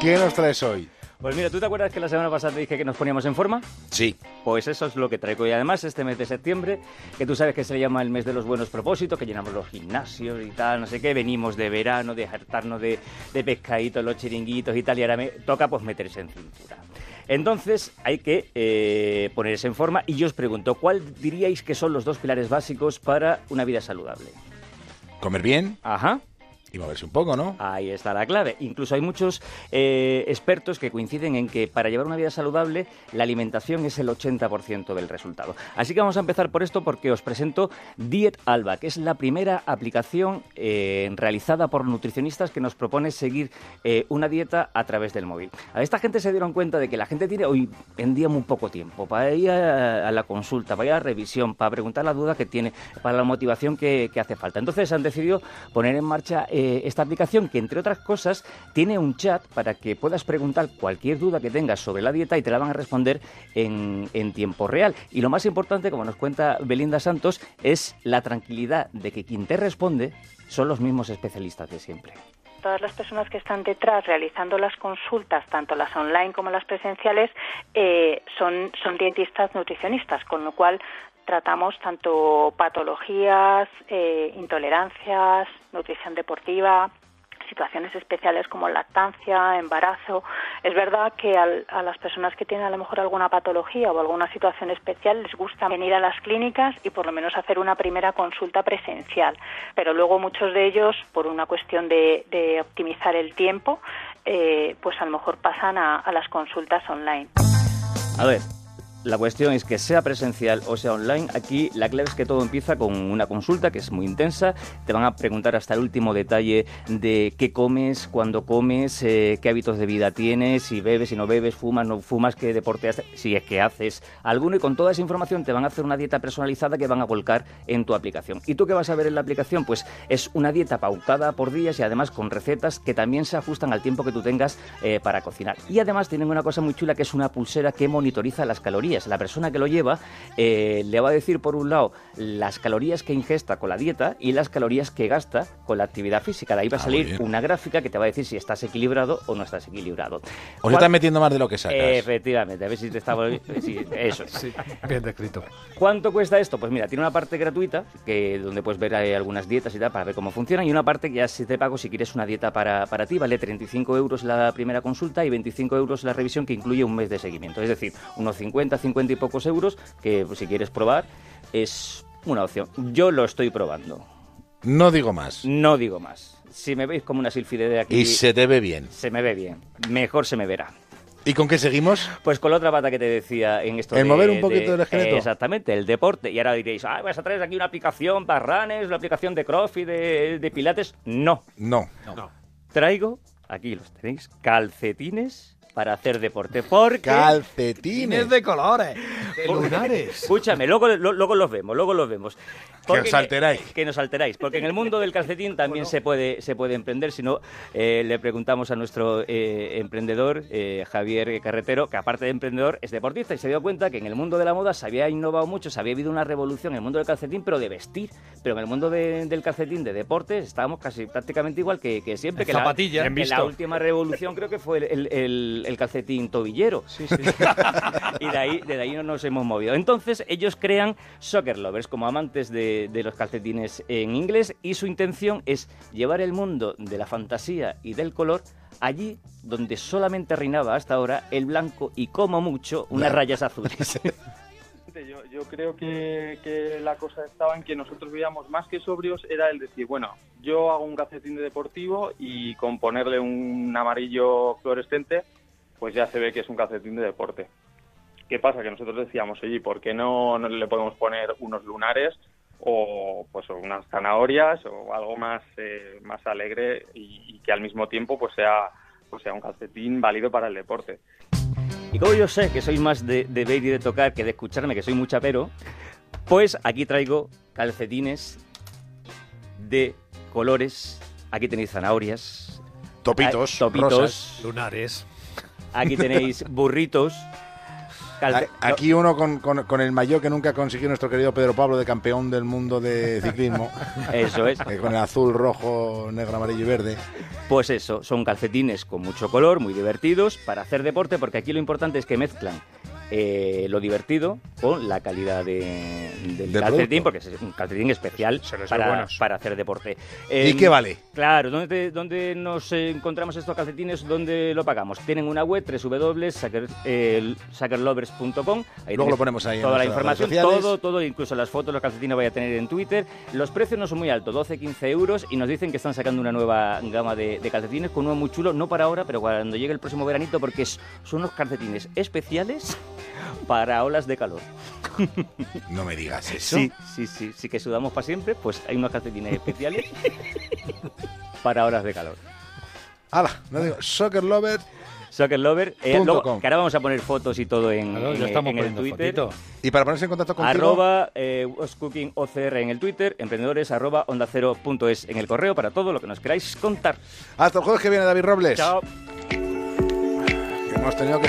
¿Qué nos traes hoy? Pues mira, ¿tú te acuerdas que la semana pasada te dije que nos poníamos en forma? Sí. Pues eso es lo que traigo. Y además este mes de septiembre, que tú sabes que se llama el mes de los buenos propósitos, que llenamos los gimnasios y tal, no sé qué, venimos de verano, de hartarnos de, de pescaditos, los chiringuitos y tal, y ahora me toca pues meterse en cintura. Entonces hay que eh, ponerse en forma y yo os pregunto, ¿cuál diríais que son los dos pilares básicos para una vida saludable? Comer bien Ajá. Y moverse un poco, ¿no? Ahí está la clave. Incluso hay muchos eh, expertos que coinciden en que para llevar una vida saludable la alimentación es el 80% del resultado. Así que vamos a empezar por esto porque os presento Diet Alba, que es la primera aplicación eh, realizada por nutricionistas que nos propone seguir eh, una dieta a través del móvil. A esta gente se dieron cuenta de que la gente tiene hoy en día muy poco tiempo para ir a, la consulta, para ir a la revisión, para preguntar la duda que tiene, para la motivación que, que hace falta. Entonces han decidido poner en marcha eh, esta aplicación que, entre otras cosas, tiene un chat para que puedas preguntar cualquier duda que tengas sobre la dieta y te la van a responder en, en tiempo real. Y lo más importante, como nos cuenta Belinda Santos, es la tranquilidad de que quien te responde son los mismos especialistas de siempre. todas las personas que están detrás realizando las consultas, tanto las online como las presenciales, eh, son, son dietistas nutricionistas, con lo cual tratamos tanto patologías, eh, intolerancias, nutrición deportiva, situaciones especiales como lactancia, embarazo. Es verdad que al- a las personas que tienen a lo mejor alguna patología o alguna situación especial les gusta venir a las clínicas y por lo menos hacer una primera consulta presencial. Pero luego muchos de ellos, por una cuestión de, optimizar el tiempo, eh, pues a lo mejor pasan a- a las consultas online. A ver, la cuestión es que sea presencial o sea online, aquí la clave es que todo empieza con una consulta que es muy intensa. Te van a preguntar hasta el último detalle de qué comes, cuándo comes, eh, qué hábitos de vida tienes, si bebes, si no bebes, fumas, no fumas, qué deporte haces, si es que haces alguno. Y con toda esa información te van a hacer una dieta personalizada que van a volcar en tu aplicación. ¿Y tú qué vas a ver en la aplicación? Pues es una dieta pautada por días y además con recetas que también se ajustan al tiempo que tú tengas eh, para cocinar. Y además tienen una cosa muy chula que es una pulsera que monitoriza las calorías. La persona que lo lleva eh, le va a decir por un lado las calorías que ingesta con la dieta y las calorías que gasta con la actividad física. De ahí va a Ah, salir una gráfica que te va a decir si estás equilibrado o no estás equilibrado. O se ¿Cuál- están metiendo más de lo que sacas. Efectivamente, a ver si te estaba... sí, eso. Sí, bien descrito. ¿Cuánto cuesta esto? Pues mira, tiene una parte gratuita, que donde puedes ver eh, algunas dietas y tal para ver cómo funciona, y una parte que ya si te pago si quieres una dieta para, para ti, vale 35 euros la primera consulta y 25 euros la revisión que incluye un mes de seguimiento. Es decir, unos 50, 50 y pocos euros que pues, si quieres probar es una opción. Yo lo estoy probando, No digo más. no digo más. Si me veis como una silfide de aquí, Y se te ve bien. se me ve bien. Mejor se me verá. ¿Y con qué seguimos? Pues con la otra pata que te decía en esto El de- mover un poquito de- el esqueleto. exactamente, el deporte. Y ahora diréis, ah, vas a traer aquí una aplicación para ranes, una aplicación de crossfit, de, de pilates. No, No. traigo, aquí los tenéis, calcetines para hacer deporte. Porque... Calcetines. De colores, de lunares. Escúchame, luego, lo- luego los vemos, luego los vemos. Porque os alteráis. Que nos alteráis, porque en el mundo del calcetín también se puede se puede emprender. Si no, eh, le preguntamos a nuestro eh, emprendedor, eh, Javier Carretero, que aparte de emprendedor es deportista y se dio cuenta que en el mundo de la moda se había innovado mucho, se había habido una revolución en el mundo del calcetín, pero de vestir. Pero en el mundo de- del calcetín de deportes estábamos casi prácticamente igual que, que siempre. En que la- zapatillas. que la última revolución creo que fue el, el- el calcetín tobillero. y de ahí, de ahí no nos hemos movido. Entonces, ellos crean Soccer Lovers como amantes de, de los calcetines en inglés y su intención es llevar el mundo de la fantasía y del color allí donde solamente reinaba hasta ahora el blanco y como mucho unas rayas azules. Yo, yo creo que, que la cosa estaba en que nosotros veíamos más que sobrios era el decir, bueno, yo hago un calcetín de deportivo y con ponerle un amarillo fluorescente, pues ya se ve que es un calcetín de deporte. ¿Qué pasa? Que nosotros decíamos, oye, ¿por qué no, no le podemos poner unos lunares o pues unas zanahorias o algo más eh, más alegre y, y que al mismo tiempo pues sea pues sea un calcetín válido para el deporte? Y como yo sé que sois más de, de ver y de tocar que de escucharme, que soy mucha pero, pues aquí traigo calcetines de colores. Aquí tenéis zanahorias, Topitos. Ah, topitos. rosas. Lunares. Aquí tenéis burritos, Calte- Aquí uno con, con- con el mayor que nunca consiguió nuestro querido Pedro Pablo de campeón del mundo de ciclismo, Eso es. eh, con el azul, rojo, negro, amarillo y verde. Pues eso, son calcetines con mucho color, muy divertidos, para hacer deporte, porque aquí lo importante es que mezclan eh, lo divertido con la calidad de- del calcetín, producto. porque es un calcetín especial para, hacer deporte. ¿Y Em, qué vale? Claro, ¿dónde, dónde nos eh, encontramos estos calcetines? ¿Dónde lo pagamos? Tienen una web, www.sackerlovers.com. Luego lo ponemos ahí en Toda la información, todo, todo, incluso las fotos, los calcetines voy a tener en Twitter. Los precios no son muy altos, 12-15 euros, y nos dicen que están sacando una nueva gama de, de calcetines con uno muy chulo, no para ahora, pero cuando llegue el próximo veranito, porque es- son unos calcetines especiales para olas de calor. No me digas eso. Sí, sí, sí, sí que sudamos para siempre, pues hay unos calcetines especiales para horas de calor. Hala, no digo, Soccer Lover. Soccer Lover, eh, luego, que ahora vamos a poner fotos y todo en, Claro, en- ya estamos en el Twitter. fotito. Y para ponerse en contacto contigo, Arroba eh, OCR en el Twitter, emprendedores arroba onda cero punto es en el correo para todo lo que nos queráis contar. hasta el jueves que viene David Robles. Chao. Que hemos tenido que